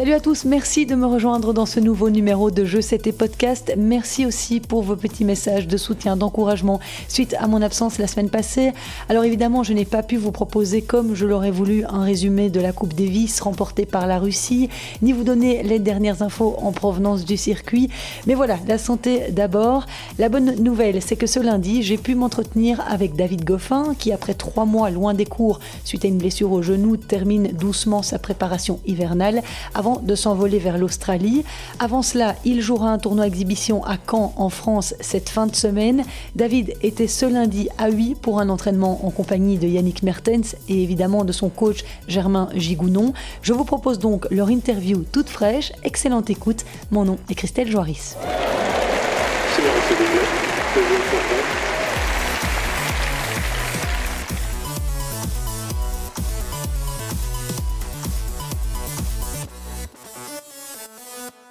Salut à tous, merci de me rejoindre dans ce nouveau numéro de Jeux C'était Podcast. Merci aussi pour vos petits messages de soutien, d'encouragement suite à mon absence la semaine passée. Alors évidemment, je n'ai pas pu vous proposer comme je l'aurais voulu un résumé de la Coupe Davis remportée par la Russie, ni vous donner les dernières infos en provenance du circuit. Mais voilà, la santé d'abord. La bonne nouvelle, c'est que ce lundi, j'ai pu m'entretenir avec David Goffin, qui après trois mois loin des cours suite à une blessure au genou, termine doucement sa préparation hivernale avant de s'envoler vers l'Australie. Avant cela, il jouera un tournoi exhibition à Caen en France cette fin de semaine. David était ce lundi à 8 pour un entraînement en compagnie de Yannick Mertens et évidemment de son coach Germain Gigounon. Je vous propose donc leur interview toute fraîche. Excellente écoute. Mon nom est Christelle Joaris.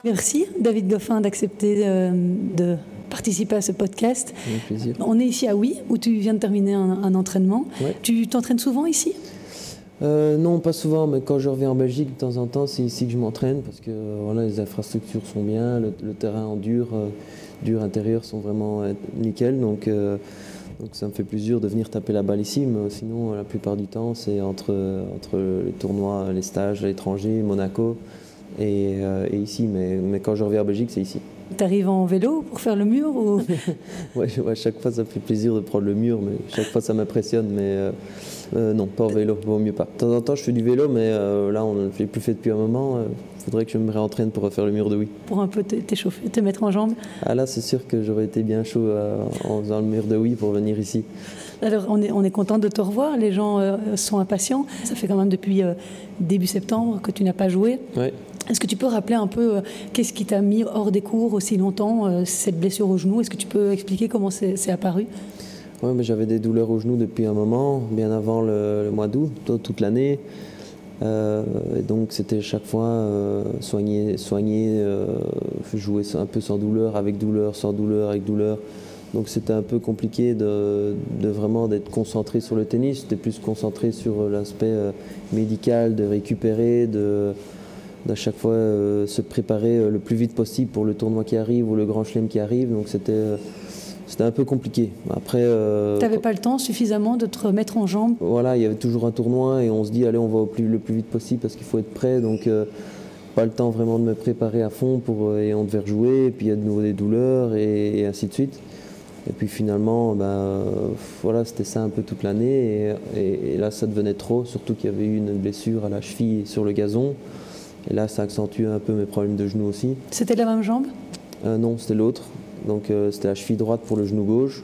Merci David Goffin d'accepter euh, de participer à ce podcast. Avec plaisir. On est ici à Oui, où tu viens de terminer un, un entraînement. Ouais. Tu t'entraînes souvent ici? Euh, non, pas souvent, mais quand je reviens en Belgique, de temps en temps, c'est ici que je m'entraîne parce que euh, voilà, les infrastructures sont bien, le, le terrain en dur, euh, dur intérieur sont vraiment nickel. Donc, euh, donc ça me fait plaisir de venir taper la balle ici. Mais sinon, la plupart du temps, c'est entre, entre les tournois, les stages à l'étranger, Monaco et, euh, et ici. Mais, mais quand je reviens en Belgique, c'est ici. Tu arrives en vélo pour faire le mur ou... Ouais, ouais, chaque fois, ça me fait plaisir de prendre le mur, mais chaque fois, ça m'impressionne. Mais euh, euh, non, pas en vélo, vaut mieux pas. De temps en temps, je fais du vélo, mais là, on ne l'a plus fait depuis un moment. Il faudrait que je me réentraîne pour refaire le mur de oui. pour un peu t'échauffer, te mettre en jambe? Ah là, c'est sûr que j'aurais été bien chaud en faisant le mur de oui pour venir ici. Alors, on est, on est content de te revoir. Les gens euh, sont impatients. Ça fait quand même depuis euh, début septembre que tu n'as pas joué. Ouais. Est-ce que tu peux rappeler un peu euh, qu'est-ce qui t'a mis hors des cours aussi longtemps, euh, cette blessure au genou? Est-ce que tu peux expliquer comment c'est apparu? Ouais, mais j'avais des douleurs au genou depuis un moment, bien avant le, mois d'août, toute l'année. Euh, et donc c'était chaque fois soigner, soigner jouer un peu sans douleur, avec douleur, sans douleur, avec douleur. Donc c'était un peu compliqué de, de vraiment d'être concentré sur le tennis. J'étais plus concentré sur l'aspect médical, de récupérer, de d'à chaque fois euh, se préparer euh, le plus vite possible pour le tournoi qui arrive ou le grand chelem qui arrive. Donc c'était euh, c'était un peu compliqué. Après, euh, Tu n'avais pas le temps suffisamment de te remettre en jambe? Voilà, il y avait toujours un tournoi et on se dit allez on va au plus, le plus vite possible parce qu'il faut être prêt. Donc euh, pas le temps vraiment de me préparer à fond pour et on devait rejouer. Et puis il y a de nouveau des douleurs et, et ainsi de suite. Et puis finalement, ben, euh, voilà, c'était ça un peu toute l'année. Et, et- et là, ça devenait trop, surtout qu'il y avait eu une blessure à la cheville sur le gazon. Et là, ça accentue un peu mes problèmes de genoux aussi. C'était la même jambe? Euh, non, c'était l'autre. Donc euh, c'était la cheville droite pour le genou gauche.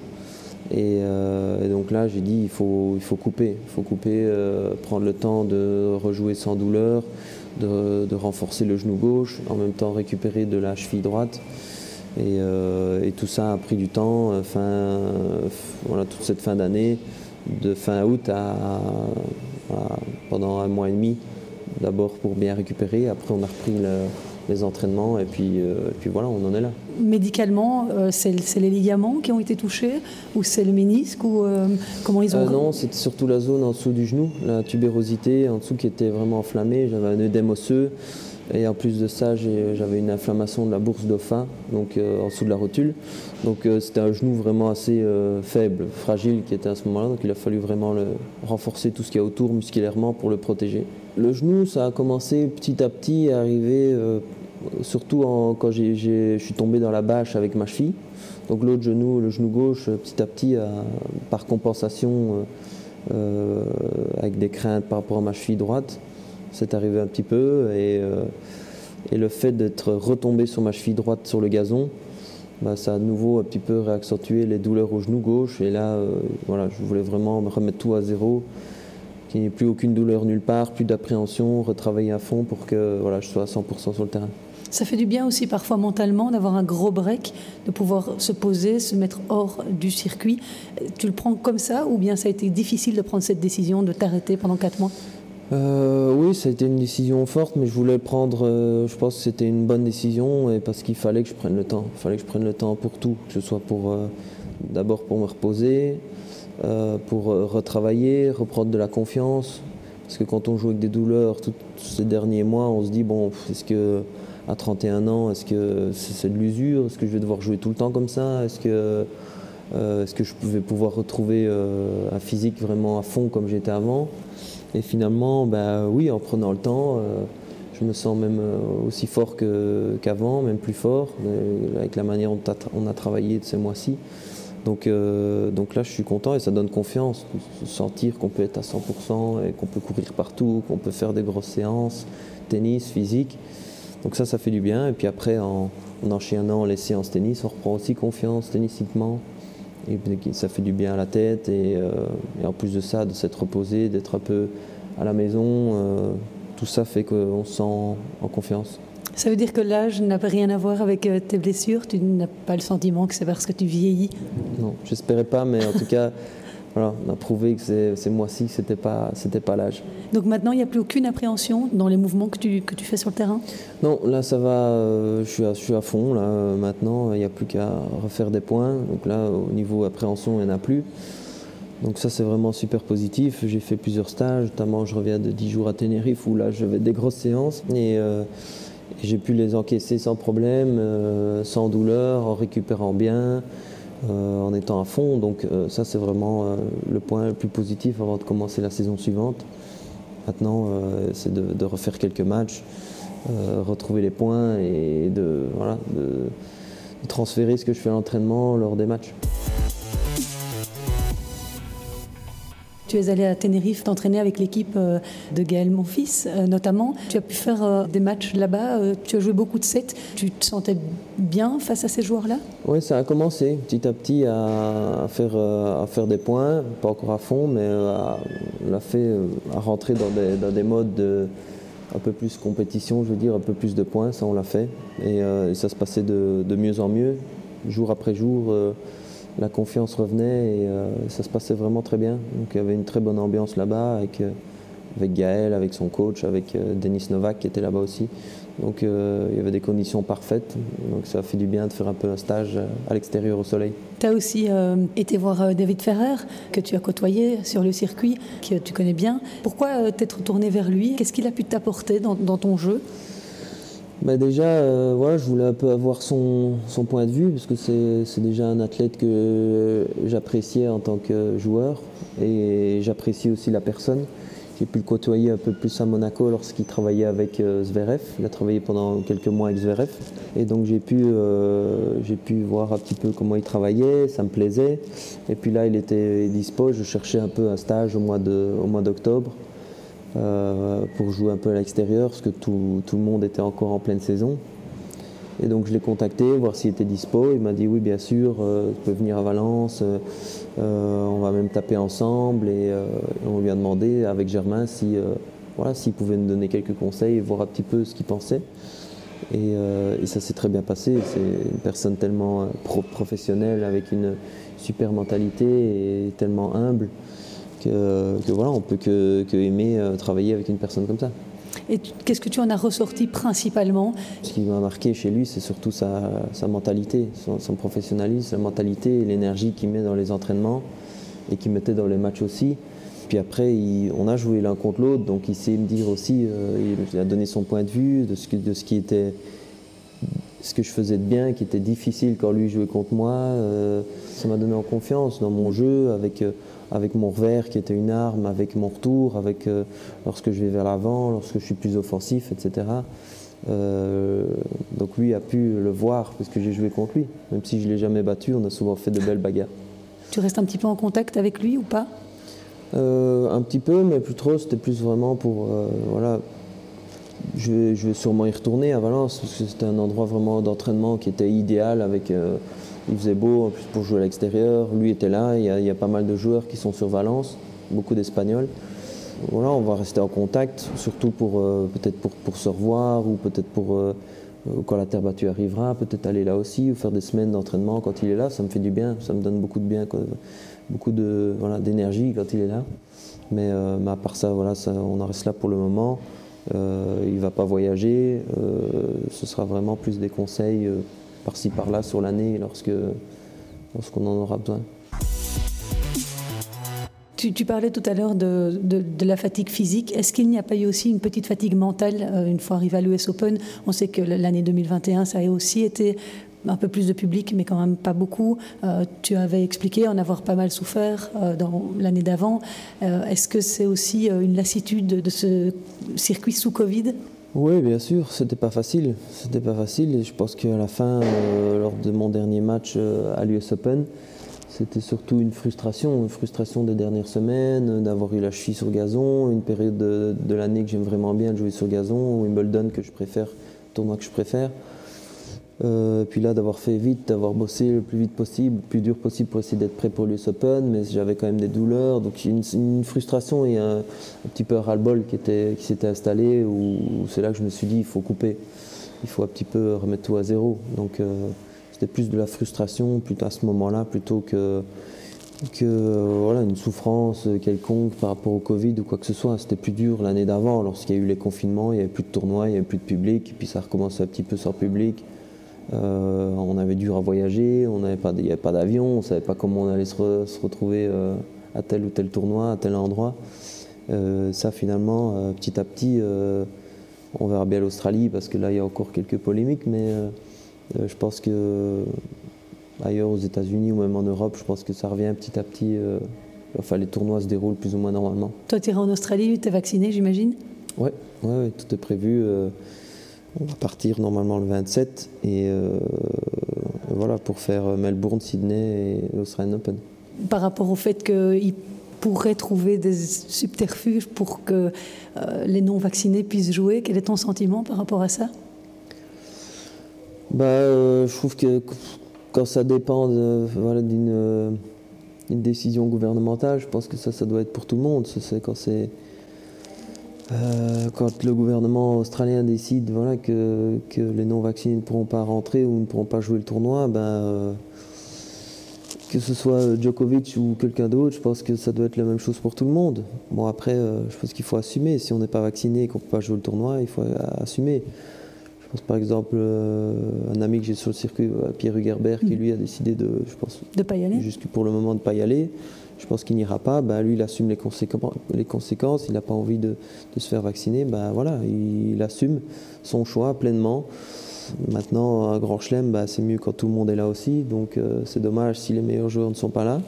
Et, euh, et donc là, j'ai dit il faut, il faut couper. Il faut couper, prendre le temps de rejouer sans douleur, de, de renforcer le genou gauche, en même temps récupérer de la cheville droite. Et, et tout ça a pris du temps. Fin, voilà, toute cette fin d'année, de fin août à, à- pendant un mois et demi, d'abord pour bien récupérer. Après, on a repris le- les entraînements et puis, euh, et puis voilà, on en est là. Médicalement, euh, c'est les ligaments qui ont été touchés Ou c'est le ménisque ou, euh, Comment ils ont... Non, c'était surtout la zone en dessous du genou, la tubérosité en dessous qui était vraiment enflammée. J'avais un œdème osseux et en plus de ça, j'avais une inflammation de la bourse dauphin, donc en dessous de la rotule. Donc c'était un genou vraiment assez faible, fragile qui était à ce moment-là. Donc il a fallu vraiment le renforcer tout ce qu'il y a autour musculairement pour le protéger. Le genou, ça a commencé petit à petit à arriver, euh, surtout quand je suis tombé dans la bâche avec ma cheville. Donc l'autre genou, le genou gauche, euh, petit à petit, a- par compensation, euh, euh, avec des craintes par rapport à ma cheville droite, c'est arrivé un petit peu. Et, euh, le fait d'être retombé sur ma cheville droite sur le gazon, bah, ça a de nouveau un petit peu réaccentué les douleurs au genou gauche. Et là, euh, voilà, je voulais vraiment me remettre tout à zéro, qu'il n'y ait plus aucune douleur nulle part, plus d'appréhension, retravailler à fond pour que voilà, je sois à 100% sur le terrain. Ça fait du bien aussi parfois mentalement d'avoir un gros break, de pouvoir se poser, se mettre hors du circuit. Tu le prends comme ça ou bien ça a été difficile de prendre cette décision de t'arrêter pendant quatre mois? Euh, oui, ça a été une décision forte, mais je voulais prendre, euh, je pense que c'était une bonne décision et parce qu'il fallait que je prenne le temps. Il fallait que je prenne le temps pour tout, que ce soit pour euh, d'abord pour me reposer, euh, pour euh, retravailler, reprendre de la confiance, Parce que quand on joue avec des douleurs tous ces derniers mois, on se dit bon, est-ce que à 31 ans, est-ce que c'est de l'usure? Est-ce que je vais devoir jouer tout le temps comme ça? Est-ce que, euh, est-ce que je pouvais pouvoir retrouver un physique vraiment à fond comme j'étais avant? Et finalement, bah, oui, en prenant le temps, je me sens même aussi fort qu'avant, même plus fort, avec la manière dont on a travaillé de ces mois-ci. Donc, donc là, je suis content et ça donne confiance, sentir qu'on peut être à 100% et qu'on peut courir partout, qu'on peut faire des grosses séances, tennis, physique. Donc ça, ça fait du bien. Et puis après, en, enchaînant les séances tennis, on reprend aussi confiance tennistiquement. Et ça fait du bien à la tête. Et, euh, en plus de ça, de s'être reposé, d'être un peu à la maison, euh, tout ça fait qu'on se sent en confiance. Ça veut dire que l'âge n'a rien à voir avec euh, tes blessures? Tu n'as pas le sentiment que c'est parce que tu vieillis? Non, j'espérais pas, mais en tout cas, voilà, on a prouvé que ces mois-ci, ce n'était pas, pas l'âge. Donc maintenant, il n'y a plus aucune appréhension dans les mouvements que tu, que tu fais sur le terrain? Non, là, ça va, euh, je, suis à, je suis à fond. Là, maintenant, il n'y a plus qu'à refaire des points. Donc là, au niveau appréhension, il n'y en a plus. Donc ça, c'est vraiment super positif. J'ai fait plusieurs stages, notamment je reviens de 10 jours à Tenerife où là, je vais des grosses séances. Et, euh, j'ai pu les encaisser sans problème, euh, sans douleur, en récupérant bien. Euh, en étant à fond. Donc euh, ça c'est vraiment euh, le point le plus positif avant de commencer la saison suivante. Maintenant c'est de, refaire quelques matchs, retrouver les points et de, voilà, de transférer ce que je fais à l'entraînement lors des matchs. Tu es allé à Tenerife t'entraîner avec l'équipe euh, de Gaël Monfils, euh, notamment. Tu as pu faire euh, des matchs là-bas. Tu as joué beaucoup de sets. Tu te sentais bien face à ces joueurs-là? Oui, ça a commencé petit à petit à faire, à faire des points, pas encore à fond, mais à, l'a fait à rentrer dans des, modes de, un peu plus compétition, je veux dire, un peu plus de points, ça on l'a fait. Et, ça se passait de, de, mieux en mieux, jour après jour la confiance revenait et euh, ça se passait vraiment très bien. Donc il y avait une très bonne ambiance là-bas avec, euh, avec Gaël, avec son coach, avec euh, Denis Novak qui était là-bas aussi. Donc il y avait des conditions parfaites. Donc ça a fait du bien de faire un peu un stage à l'extérieur au soleil. Tu as aussi été voir David Ferrer, que tu as côtoyé sur le circuit, que tu connais bien. Pourquoi t'être tourné vers lui? Qu'est-ce qu'il a pu t'apporter dans, dans ton jeu? Bah déjà, euh, voilà, je voulais un peu avoir son, point de vue, parce que c'est déjà un athlète que j'appréciais en tant que joueur, et j'apprécie aussi la personne. J'ai pu le côtoyer un peu plus à Monaco lorsqu'il travaillait avec euh, Zverev. Il a travaillé pendant quelques mois avec Zverev. Et donc j'ai pu, euh, pu voir un petit peu comment il travaillait, ça me plaisait. Et puis là, il était dispo, je cherchais un peu un stage au mois d'octobre. Euh, pour jouer un peu à l'extérieur, parce que tout, le monde était encore en pleine saison. Et donc je l'ai contacté, voir s'il était dispo. Il m'a dit oui, bien sûr, euh, tu peux venir à Valence, euh, on va même taper ensemble. Et, on lui a demandé avec Germain si, voilà, s'il pouvait nous donner quelques conseils voir un petit peu ce qu'il pensait. Et, ça s'est très bien passé. C'est une personne tellement professionnelle avec une super mentalité et tellement humble que, voilà, on peut que, aimer euh, travailler avec une personne comme ça. Et qu'est-ce que tu en as ressorti principalement? Ce qui m'a marqué chez lui, c'est surtout sa, mentalité, son, professionnalisme, sa mentalité et l'énergie qu'il met dans les entraînements et qu'il mettait dans les matchs aussi. Puis après, on a joué l'un contre l'autre, donc il sait me dire aussi, euh, il a donné son point de vue de ce, de ce qui était ce que je faisais de bien, qui était difficile quand lui jouait contre moi. Euh, ça m'a donné en confiance dans mon jeu, avec avec mon revers qui était une arme, avec mon retour, avec euh, lorsque je vais vers l'avant, lorsque je suis plus offensif, etc. Euh, donc lui a pu le voir parce que j'ai joué contre lui. Même si je ne l'ai jamais battu, on a souvent fait de belles bagarres. Tu restes un petit peu en contact avec lui ou pas? Euh, Un petit peu, mais plus trop. C'était plus vraiment pour... voilà, je vais, je vais, sûrement y retourner à Valence parce que c'était un endroit vraiment d'entraînement qui était idéal avec il faisait beau plus pour jouer à l'extérieur. Lui était là. Il y, a, pas mal de joueurs qui sont sur Valence, beaucoup d'Espagnols. Voilà, on va rester en contact, surtout pour euh, peut-être pour, se revoir ou peut-être pour euh, quand la terre battue arrivera, peut-être aller là aussi ou faire des semaines d'entraînement quand il est là. Ça me fait du bien, ça me donne beaucoup de bien, beaucoup voilà, d'énergie quand il est là. Mais, euh, à part ça, voilà, ça, on en reste là pour le moment. il ne va pas voyager. ce sera vraiment plus des conseils par-ci par-là sur l'année lorsque lorsqu'on en aura besoin. Tu parlais tout à l'heure de, de, la fatigue physique. Est-ce qu'il n'y a pas eu aussi une petite fatigue mentale euh, une fois arrivé à l'US Open? On sait que l'année 2021, ça a aussi été un peu plus de public, mais quand même pas beaucoup. Euh, tu avais expliqué en avoir pas mal souffert euh, dans l'année d'avant. Est-ce que c'est aussi une lassitude de, ce circuit sous Covid? Oui, bien sûr, c'était pas facile. C'était pas facile je pense qu'à la fin, lors de mon dernier match à l'US Open, c'était surtout une frustration, une frustration des dernières semaines, d'avoir eu la cheville sur gazon, une période de, l'année que j'aime vraiment bien de jouer sur gazon, Wimbledon que je préfère, tournoi que je préfère. Euh, puis là, d'avoir fait vite, d'avoir bossé le plus vite possible, le plus dur possible pour essayer d'être prêt pour l'US Open, mais j'avais quand même des douleurs, donc une, une frustration et un, petit peu ras-le-bol qui, qui s'était installé, où, c'est là que je me suis dit, il faut couper, il faut un petit peu remettre tout à zéro. Donc, euh, c'était plus de la frustration plutôt à ce moment-là plutôt que, que voilà, une souffrance quelconque par rapport au Covid ou quoi que ce soit. C'était plus dur l'année d'avant lorsqu'il y a eu les confinements, il n'y avait plus de tournois, il n'y avait plus de public, et puis ça recommençait un petit peu sans public. Euh, on avait dur à voyager, on n'avait pas, il n'y avait pas d'avion, on ne savait pas comment on allait se, retrouver euh, à tel ou tel tournoi, à tel endroit. Euh, ça finalement, petit à petit, on verra bien l'Australie parce que là il y a encore quelques polémiques, mais je pense que ailleurs aux États-Unis ou même en Europe, je pense que ça revient petit à petit. Enfin, les tournois se déroulent plus ou moins normalement. Toi, tu iras en Australie, tu es vacciné, j'imagine? Oui, ouais, tout est prévu. Euh, on va partir normalement le 27 et voilà pour faire Melbourne, Sydney et l'Australian Open. Par rapport au fait qu'il pourrait trouver des subterfuges pour que les non-vaccinés puissent jouer, quel est ton sentiment par rapport à ça? Bah, euh, Je trouve que quand ça dépend d'une euh, décision gouvernementale, je pense que ça, ça doit être pour tout le monde. C'est quand c'est euh, quand le gouvernement australien décide que, que les non-vaccinés ne pourront pas rentrer ou ne pourront pas jouer le tournoi, ben, que ce soit Djokovic ou quelqu'un d'autre, je pense que ça doit être la même chose pour tout le monde. Bon après, je pense qu'il faut assumer. Si on n'est pas vacciné et qu'on ne peut pas jouer le tournoi, il faut assumer par exemple euh, un ami que j'ai sur le circuit, euh, Pierre Hugerbert, qui mm. lui a décidé de, je pense, de pas y aller. Jusque pour le moment de pas y aller. Je pense qu'il n'ira pas. Ben, lui, il assume les, les conséquences. Il n'a pas envie de, se faire vacciner. Ben, voilà, il, assume son choix pleinement. Maintenant, un grand chelem, ben, c'est mieux quand tout le monde est là aussi. Donc, euh, c'est dommage si les meilleurs joueurs ne sont pas là.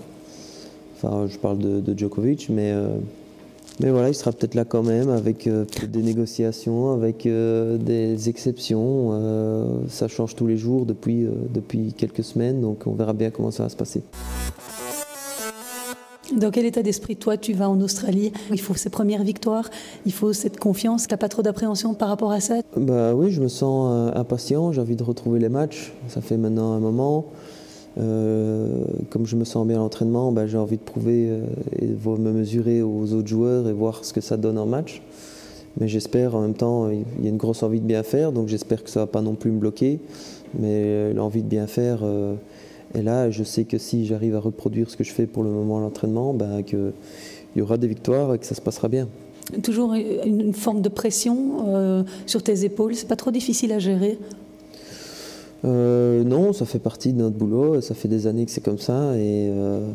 Enfin, je parle de, Djokovic, mais mais voilà, il sera peut-être là quand même avec euh, des négociations, avec euh, des exceptions. Euh, ça change tous les jours depuis, depuis quelques semaines, donc on verra bien comment ça va se passer. Dans quel état d'esprit, toi, tu vas en Australie? Il faut ces premières victoires, il faut cette confiance. Tu n'as pas trop d'appréhension par rapport à ça? Bah Oui, je me sens impatient, j'ai envie de retrouver les matchs. Ça fait maintenant un moment. Euh, comme je me sens bien à l'entraînement, bah, j'ai envie de prouver euh, et de me mesurer aux autres joueurs et voir ce que ça donne en match. Mais j'espère en même temps, il y a une grosse envie de bien faire, donc j'espère que ça ne va pas non plus me bloquer. Mais l'envie de bien faire est là. Je sais que si j'arrive à reproduire ce que je fais pour le moment à l'entraînement, bah, qu'il y aura des victoires et que ça se passera bien. Toujours une forme de pression euh, sur tes épaules, c'est pas trop difficile à gérer euh, non, ça fait partie de notre boulot, ça fait des années que c'est comme ça et euh,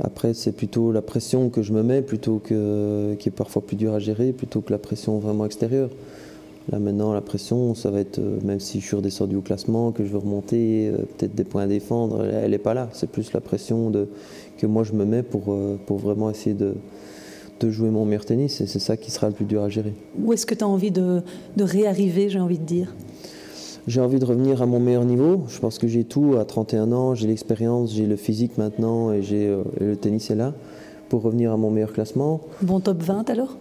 après c'est plutôt la pression que je me mets plutôt que qui est parfois plus dur à gérer plutôt que la pression vraiment extérieure. Là maintenant la pression ça va être euh, même si je suis redescendu au classement, que je veux remonter, peut-être des points à défendre, elle n'est pas là. C'est plus la pression que moi je me mets pour, pour vraiment essayer de, de jouer mon meilleur tennis et c'est ça qui sera le plus dur à gérer. Où est-ce que tu as envie de, de réarriver, j'ai envie de dire? J'ai envie de revenir à mon meilleur niveau. Je pense que j'ai tout à 31 ans, j'ai l'expérience, j'ai le physique maintenant et, j'ai, euh, le tennis est là pour revenir à mon meilleur classement. Bon top 20 alors?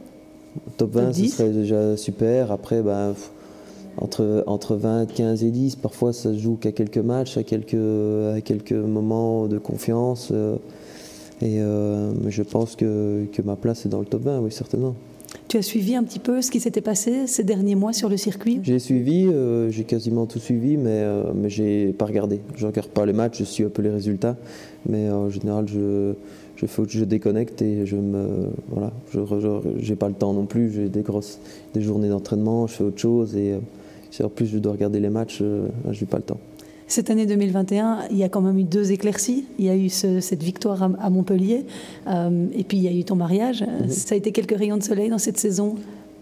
Top 20, ce serait déjà super. Après, bah, entre, entre 20, 15 et 10, parfois ça se joue qu'à quelques matchs, à quelques, à quelques moments de confiance. Euh, et euh, je pense que, que ma place est dans le top 20, oui, certainement. Tu as suivi un petit peu ce qui s'était passé ces derniers mois sur le circuit? J'ai suivi, euh, j'ai quasiment tout suivi, mais, euh, mais je n'ai pas regardé. Je regarde pas les matchs, je suis un peu les résultats, mais en général, je, je, déconnecte et je me. Voilà, je n'ai pas le temps non plus, j'ai des grosses des journées d'entraînement, je fais autre chose et euh, si en plus je dois regarder les matchs, je n'ai pas le temps. Cette année 2021, il y a quand même eu deux éclaircies. Il y a eu cette victoire à, Montpellier euh, et puis il y a eu ton mariage. Mhm. Ça a été quelques rayons de soleil dans cette saison?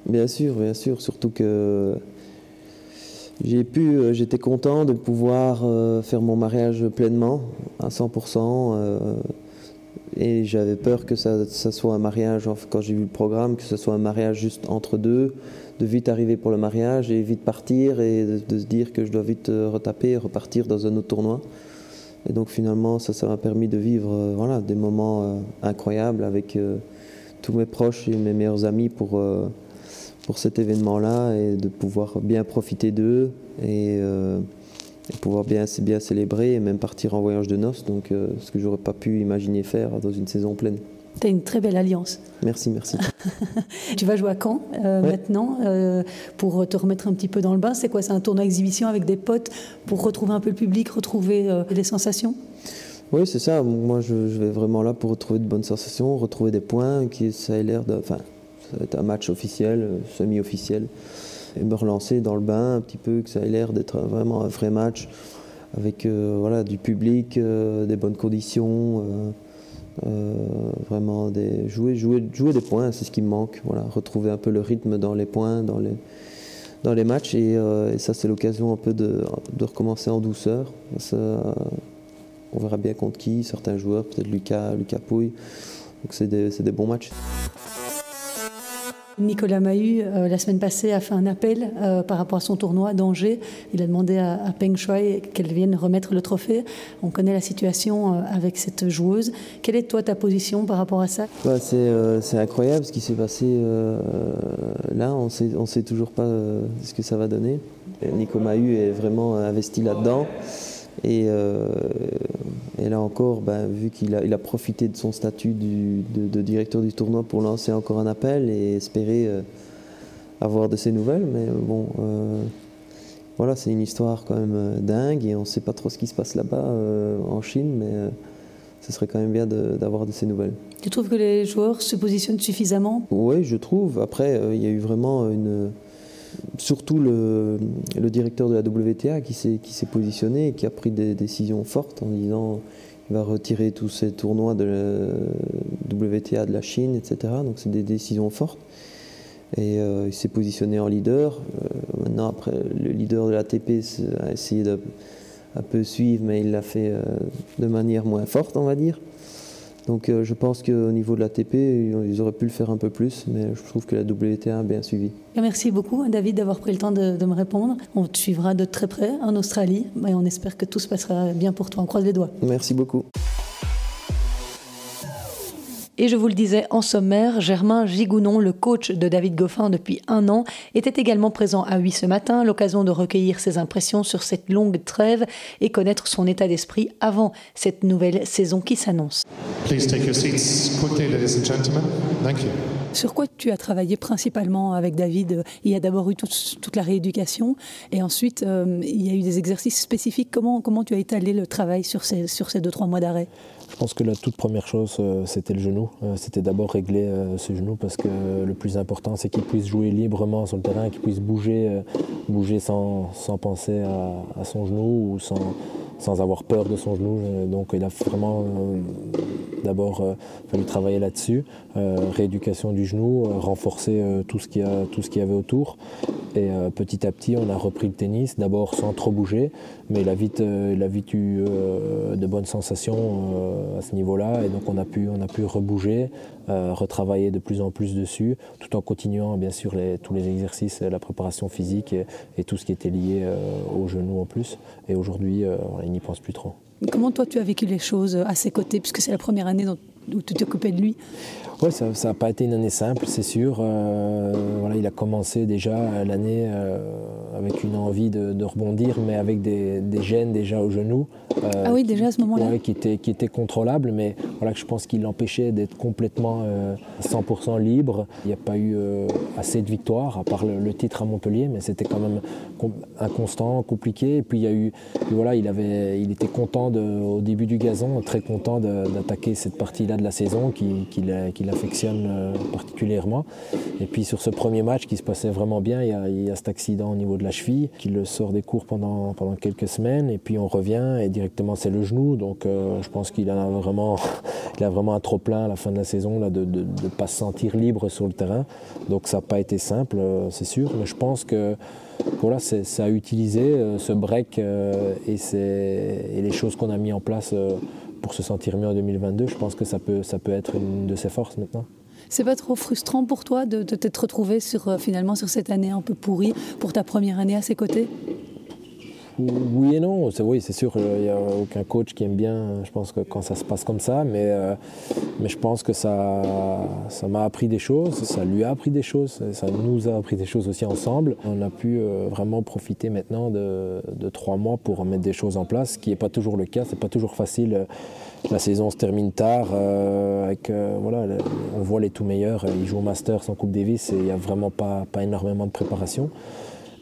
Bien sûr, bien sûr. Surtout que j'ai pu, euh, j'étais content de pouvoir euh, faire mon mariage pleinement, à 100%. Et j'avais peur que ça, soit un mariage, quand j'ai vu le programme, que ce soit un mariage juste entre deux de vite arriver pour le mariage et vite partir et de, se dire que je dois vite euh, retaper et repartir dans un autre tournoi. Et donc finalement, ça, ça m'a permis de vivre euh, voilà, des moments euh, incroyables avec tous mes proches et mes meilleurs amis pour, pour cet événement-là et de pouvoir bien profiter d'eux et, pouvoir bien, bien célébrer et même partir en voyage de noces, donc ce que j'aurais pas pu imaginer faire dans une saison pleine. Tu as une très belle alliance. Merci, merci. tu vas jouer à Caen euh, maintenant euh, pour te remettre un petit peu dans le bain. C'est quoi C'est un tournoi exhibition avec des potes pour retrouver un peu le public, retrouver euh, des sensations? Oui, c'est ça. Moi, je, vais vraiment là pour retrouver de bonnes sensations, retrouver des points, qui ça a l'air de. Enfin, ça va être un match officiel, semi-officiel, et me relancer dans le bain un petit peu, que ça ait l'air d'être vraiment un vrai match avec voilà, du public, des bonnes conditions. Euh, vraiment jouer, jouer, jouer des points, c'est ce qui me manque. Voilà, retrouver un peu le rythme dans les points, dans les, dans les matchs. Et, euh, ça, c'est l'occasion un peu de, de, recommencer en douceur. on verra bien contre qui, certains joueurs, peut-être Lucas, Lucas Pouille. Donc c'est des, des bons matchs. Nicolas Mahut, euh, la semaine passée, a fait un appel euh, par rapport à son tournoi d'Angers. Il a demandé à, Peng Shuai qu'elle vienne remettre le trophée. On connaît la situation euh, avec cette joueuse. Quelle est, toi, ta position par rapport à ça? Bah, C'est incroyable ce qui s'est passé là. On ne sait toujours pas ce que ça va donner. Nicolas Mahut est vraiment investi là-dedans. Et, et là encore, ben, vu qu'il a, il a profité de son statut de, directeur du tournoi pour lancer encore un appel et espérer euh, avoir de ses nouvelles. Mais euh, bon, euh, voilà, c'est une histoire quand même dingue et on ne sait pas trop ce qui se passe là-bas en Chine, mais ce serait quand même bien d'avoir de, ses nouvelles. Tu trouves que les joueurs se positionnent suffisamment? Oui, je trouve. Après, il y a eu vraiment une surtout le, directeur de la WTA qui s'est positionné et qui a pris des décisions fortes en disant il va retirer tous ces tournois de la WTA de la Chine, etc. Donc c'est des décisions fortes. Et euh, il s'est positionné en leader. Euh, maintenant, après, le leader de l'ATP a essayé de un peu suivre, mais il l'a fait euh, de manière moins forte, on va dire. Donc euh, je pense qu'au niveau de l'ATP, ils auraient pu le faire un peu plus, mais je trouve que la WTA a bien suivi. Merci beaucoup David d'avoir pris le temps de, de, me répondre. On te suivra de très près en Australie et on espère que tout se passera bien pour toi. On croise les doigts. Merci beaucoup. Et je vous le disais en sommaire, Germain Gigounon, le coach de David Goffin depuis un an, était également présent à Huy ce matin, l'occasion de recueillir ses impressions sur cette longue trêve et connaître son état d'esprit avant cette nouvelle saison qui s'annonce. Sur quoi tu as travaillé principalement avec David? Il y a d'abord eu toute, la rééducation et ensuite euh, il y a eu des exercices spécifiques. Comment, comment tu as étalé le travail sur ces, sur ces deux, trois mois d'arrêt? Je pense que la toute première chose, euh, c'était le genou. Euh, c'était d'abord régler euh, ce genou parce que le plus important, c'est qu'il puisse jouer librement sur le terrain, qu'il puisse bouger, bouger sans, penser à, son genou ou sans, sans avoir peur de son genou. Donc il a vraiment d'abord fallu travailler là-dessus, rééducation du genou, renforcer tout ce qu'il y, avait autour. Et petit à petit, on a repris le tennis, d'abord sans trop bouger, mais il a vite, a vite eu de bonnes sensations à ce niveau-là. Et donc on a pu, on a pu rebouger, euh, retravailler de plus en plus dessus, tout en continuant bien sûr les, tous les exercices, la préparation physique et, tout ce qui était lié euh, au genou en plus. Et aujourd'hui, euh, il n'y pense plus trop. Comment toi tu as vécu les choses à ses côtés, puisque c'est la première année où tu t'occupais de lui? Oui, ça n'a pas été une année simple, c'est sûr. Euh, voilà, il a commencé déjà l'année euh, avec une envie de, rebondir, mais avec des, gènes déjà au genou. Euh, ah oui, déjà à ce moment-là? qui, étaient, qui était contrôlables, mais voilà, que je pense qu'il l'empêchait d'être complètement 100% libre. Il n'y a pas eu assez de victoires, à part le, titre à Montpellier, mais c'était quand même inconstant, compliqué. Et puis il y a eu, voilà, il, avait, il était content de, au début du gazon, très content d'attaquer cette partie-là de la saison qu'il affectionne particulièrement. Et puis sur ce premier match qui se passait vraiment bien, il y, a, cet accident au niveau de la cheville qui le sort des cours pendant, pendant quelques semaines. Et puis on revient et directement c'est le genou. Donc je pense qu'il a vraiment, il a vraiment un trop plein à la fin de la saison là, de ne pas se sentir libre sur le terrain. Donc ça n'a pas été simple, c'est sûr. Mais je pense que voilà, ça a utilisé ce break et, et, les choses qu'on a mis en place pour se sentir mieux en 2022, je pense que ça peut, ça peut être une de ses forces maintenant. C'est pas trop frustrant pour toi de, t'être retrouvé sur, euh, finalement sur cette année un peu pourrie pour ta première année à ses côtés? Oui et non, c'est oui, c'est sûr, il n'y a aucun coach qui aime bien, je pense que quand ça se passe comme ça, mais, euh, je pense que ça, ça m'a appris des choses, ça lui a appris des choses, ça nous a appris des choses aussi ensemble. On a pu euh, vraiment profiter maintenant de, trois mois pour mettre des choses en place, ce qui n'est pas toujours le cas, c'est pas toujours facile. La saison se termine tard, euh, on voit les tout meilleurs, ils jouent au Masters en Coupe Davis et il n'y a vraiment pas énormément de préparation.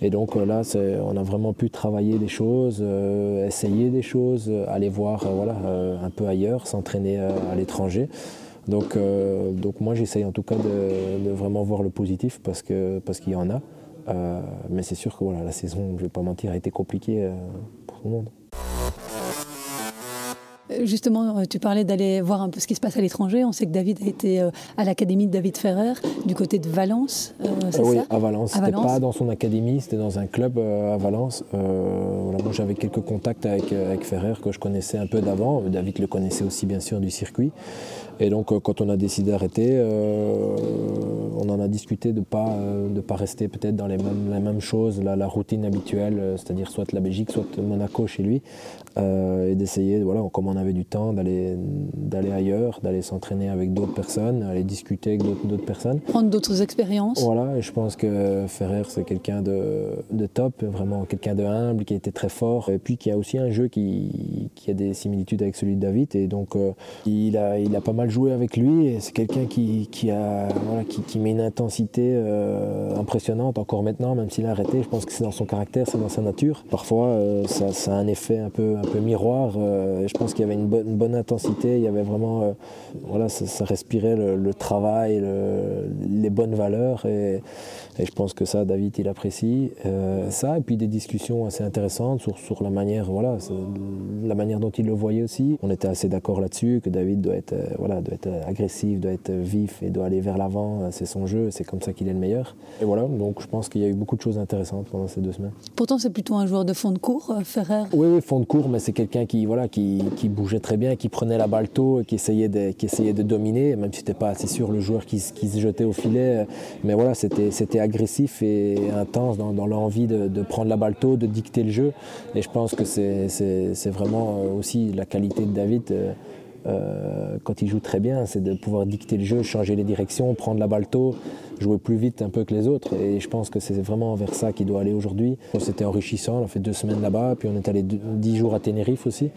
Et donc euh, là, on a vraiment pu travailler des choses, euh, essayer des choses, euh, aller voir voilà, un peu ailleurs, s'entraîner à l'étranger. Donc, donc moi, j'essaye en tout cas de, vraiment voir le positif parce qu'il parce qu'il y en a. mais c'est sûr que voilà, la saison, je ne vais pas mentir, a été compliquée pour tout le monde. Justement, euh, tu parlais d'aller voir un peu ce qui se passe à l'étranger. On sait que David a été euh, à l'académie de David Ferrer, du côté de Valence. Euh, oui, à Valence. C'était pas dans son académie, c'était dans un club à Valence. moi, j'avais quelques contacts avec, avec Ferrer que je connaissais un peu d'avant. David le connaissait aussi, bien sûr, du circuit. Et donc, quand on a décidé d'arrêter, on en a discuté de ne pas, de pas rester peut-être dans les mêmes, les mêmes choses, la, la routine habituelle, c'est-à-dire soit la Belgique, soit Monaco chez lui, et d'essayer, voilà, comme on avait du temps d'aller d'aller ailleurs, d'aller s'entraîner avec d'autres personnes, aller discuter avec d'autres personnes. Prendre d'autres expériences. Voilà, et je pense que Ferrer, c'est quelqu'un de, de, top, vraiment quelqu'un de humble, qui a été très fort, et puis qui a aussi un jeu qui, qui a des similitudes avec celui de David, et donc euh, il, a, il a pas mal joué avec lui, et c'est quelqu'un qui, qui, a, voilà, qui, qui, met une intensité euh, impressionnante encore maintenant, même s'il a arrêté, je pense que c'est dans son caractère, c'est dans sa nature. Parfois, euh, ça, ça, a un effet un peu, un peu miroir, et je pense qu'il y avait une bonne, intensité, il y avait vraiment, euh, voilà, ça, respirait le, travail, les bonnes valeurs. Et, et, je pense que ça, David, il apprécie euh, ça. Et puis des discussions assez intéressantes sur, sur la manière, voilà, la manière dont il le voyait aussi. On était assez d'accord là-dessus que David doit être, euh, voilà, doit être agressif, doit être vif et doit aller vers l'avant. C'est son jeu, c'est comme ça qu'il est le meilleur. Et voilà, donc je pense qu'il y a eu beaucoup de choses intéressantes pendant ces deux semaines. Pourtant, c'est plutôt un joueur de fond de cours, Ferrer. Oui, oui, fond de cours, mais c'est quelqu'un qui, voilà, qui, qui bougeait très bien, qui prenait la balle tôt, qui essayait de, qui essayait de dominer, même si c'était pas assez sûr le joueur qui, se jetait au filet. Mais voilà, c'était agressif et intense dans, l'envie de, de, prendre la balle tôt, de dicter le jeu. Et je pense que c'est vraiment euh, aussi la qualité de David. Euh, quand il joue très bien, c'est de pouvoir dicter le jeu, changer les directions, prendre la balle tôt, jouer plus vite un peu que les autres. Et je pense que c'est vraiment vers ça qu'il doit aller aujourd'hui. C'était enrichissant, on a fait deux semaines là-bas, puis on est allé dix jours à Tenerife aussi,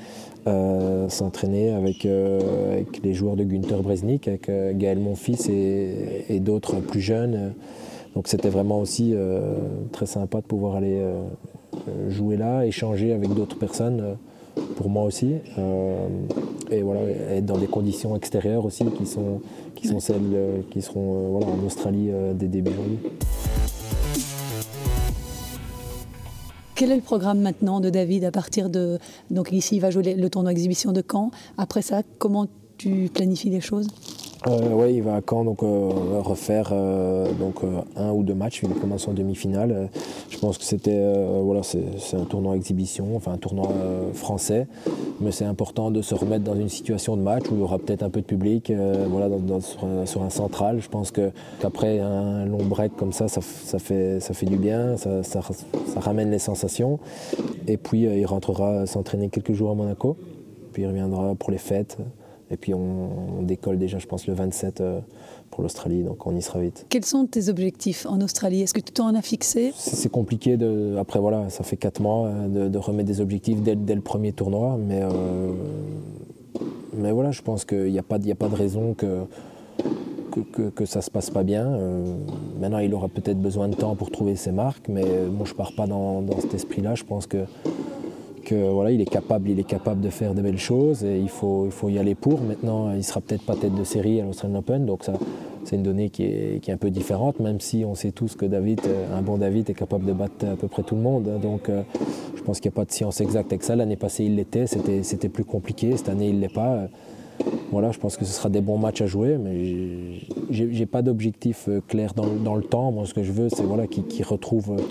euh, s'entraîner avec, euh, avec, les joueurs de Günther Bresnik, avec Gaël Monfils et, et d'autres plus jeunes. Donc c'était vraiment aussi très sympa de pouvoir aller jouer là, échanger avec d'autres personnes pour moi aussi. Euh, et voilà, être dans des conditions extérieures aussi qui sont, qui sont celles euh, qui seront euh, voilà, en Australie dès début janvier. Quel est le programme maintenant de David à partir de. Donc ici, il va jouer le tournoi exhibition de Caen. Après ça, comment tu planifies les choses? Euh, Oui, il va à Caen donc, euh, refaire euh, donc, un ou deux matchs. Il commence en demi-finale. je pense que c'était voilà, c'est un tournoi exhibition, enfin un tournoi français. Mais c'est important de se remettre dans une situation de match où il y aura peut-être un peu de public voilà, sur, un central. Je pense qu'après un long break comme ça, ça, fait, ça fait du bien, ça, ça, ramène les sensations. Et puis il rentrera s'entraîner quelques jours à Monaco. Puis il reviendra pour les fêtes. Et puis on, décolle déjà, je pense, le 27 euh, pour l'Australie, donc on y sera vite. Quels sont tes objectifs en Australie? Est-ce que tu t'en as fixé? C'est compliqué. De, après, voilà, ça fait 4 mois euh, de, remettre des objectifs dès, le premier tournoi, mais, euh, mais voilà, je pense qu'il n'y a, pas, a pas de raison que, que, que, ça ne se passe pas bien. maintenant, il aura peut-être besoin de temps pour trouver ses marques, mais moi, je ne pars pas dans, dans cet esprit-là. Je pense que voilà, il est capable, il est capable de faire de belles choses et il faut, y aller pour. Maintenant, il sera peut-être pas tête de série à l'Australian Open, donc ça, c'est une donnée qui est, un peu différente, même si on sait tous que David, un bon David, est capable de battre à peu près tout le monde. Donc, je pense qu'il n'y a pas de science exacte avec ça. L'année passée, il l'était, c'était plus compliqué. Cette année, il l'est pas. Je pense que ce sera des bons matchs à jouer, mais j'ai pas d'objectif euh, clair dans, le temps. Moi, ce que je veux, c'est voilà,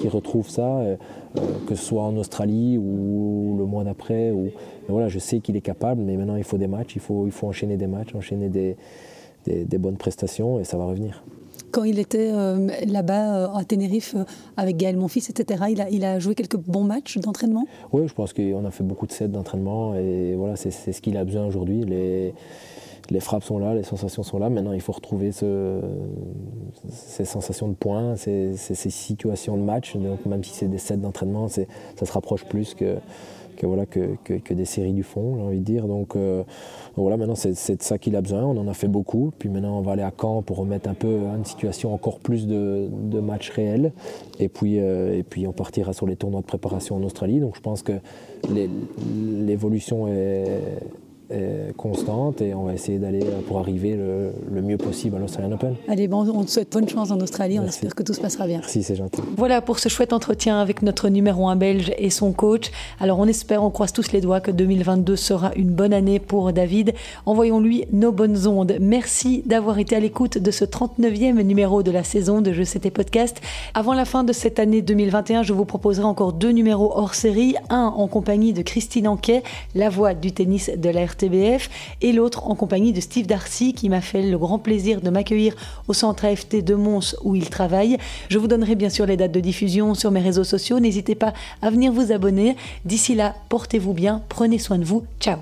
retrouve ça, euh, euh, que ce soit en Australie ou le mois d'après. Ou... Voilà, je sais qu'il est capable, mais maintenant, il faut des matchs, il faut, enchaîner des matchs, enchaîner des bonnes prestations, et ça va revenir quand il était euh, là-bas euh, à Tenerife euh, avec Gaël Monfils, etc. Il a, joué quelques bons matchs d'entraînement? Oui, je pense qu'on a fait beaucoup de sets d'entraînement et voilà, c'est ce qu'il a besoin aujourd'hui. Les, frappes sont là, les sensations sont là. Maintenant, il faut retrouver ce, ces sensations de points, ces, ces, situations de match. Donc, même si c'est des sets d'entraînement, ça se rapproche plus que que, voilà, que, que, des séries du fond, j'ai envie de dire. Donc, euh, voilà, maintenant c'est de ça qu'il a besoin. On en a fait beaucoup. Puis maintenant on va aller à Caen pour remettre un peu une situation encore plus de, de matchs réels. Et puis, euh, et puis on partira sur les tournois de préparation en Australie. Donc je pense que l'évolution est constante et on va essayer d'aller euh, pour arriver le, mieux possible à l'Australian Open. Allez, bon, on te souhaite bonne chance en Australie, on espère que tout se passera bien. Merci, c'est gentil. Voilà pour ce chouette entretien avec notre numéro 1 belge et son coach. Alors on espère, on croise tous les doigts que 2022 sera une bonne année pour David. Envoyons-lui nos bonnes ondes. Merci d'avoir été à l'écoute de ce 39e numéro de la saison de Je C'était Podcast. Avant la fin de cette année 2021, je vous proposerai encore deux numéros hors série. Un en compagnie de Christine Anquet, la voix du tennis de la RTBF, et l'autre en compagnie de Steve Darcy qui m'a fait le grand plaisir de m'accueillir au centre AFT de Mons où il travaille. Je vous donnerai bien sûr les dates de diffusion sur mes réseaux sociaux. N'hésitez pas à venir vous abonner. D'ici là, portez-vous bien, prenez soin de vous. Ciao